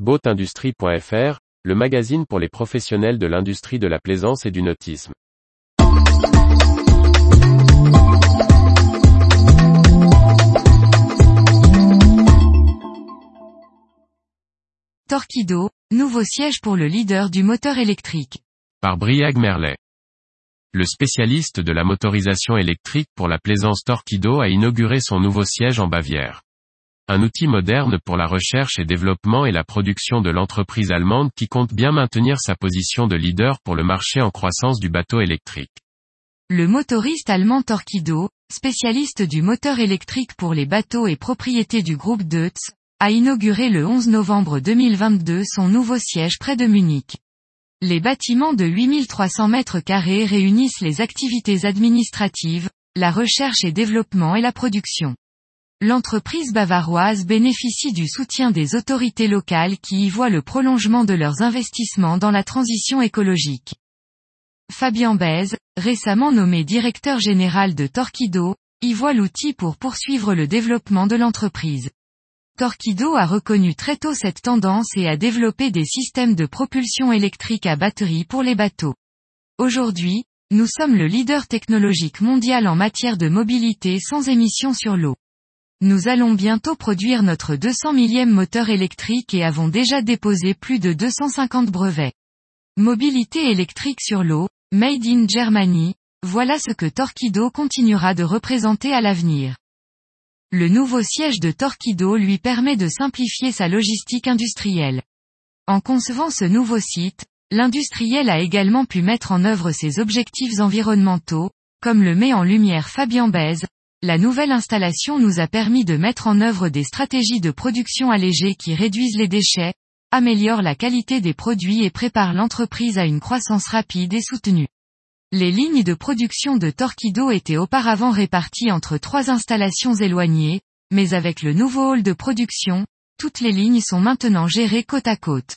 Boatindustrie.fr, le magazine pour les professionnels de l'industrie de la plaisance et du nautisme. Torquido, nouveau siège pour le leader du moteur électrique. Par Briag Merlet. Le spécialiste de la motorisation électrique pour la plaisance Torquido a inauguré son nouveau siège en Bavière. Un outil moderne pour la recherche et développement et la production de l'entreprise allemande qui compte bien maintenir sa position de leader pour le marché en croissance du bateau électrique. Le motoriste allemand Torquido, spécialiste du moteur électrique pour les bateaux et propriété du groupe Deutz, a inauguré le 11 novembre 2022 son nouveau siège près de Munich. Les bâtiments de 8300 mètres carrés réunissent les activités administratives, la recherche et développement et la production. L'entreprise bavaroise bénéficie du soutien des autorités locales qui y voient le prolongement de leurs investissements dans la transition écologique. Fabien Bèze, récemment nommé directeur général de Torquido, y voit l'outil pour poursuivre le développement de l'entreprise. Torquido a reconnu très tôt cette tendance et a développé des systèmes de propulsion électrique à batterie pour les bateaux. Aujourd'hui, nous sommes le leader technologique mondial en matière de mobilité sans émissions sur l'eau. Nous allons bientôt produire notre 200 millième moteur électrique et avons déjà déposé plus de 250 brevets. Mobilité électrique sur l'eau, Made in Germany, voilà ce que Torquido continuera de représenter à l'avenir. Le nouveau siège de Torquido lui permet de simplifier sa logistique industrielle. En concevant ce nouveau site, l'industriel a également pu mettre en œuvre ses objectifs environnementaux, comme le met en lumière Fabien Bèze, la nouvelle installation nous a permis de mettre en œuvre des stratégies de production allégées qui réduisent les déchets, améliorent la qualité des produits et préparent l'entreprise à une croissance rapide et soutenue. Les lignes de production de Torquido étaient auparavant réparties entre trois installations éloignées, mais avec le nouveau hall de production, toutes les lignes sont maintenant gérées côte à côte.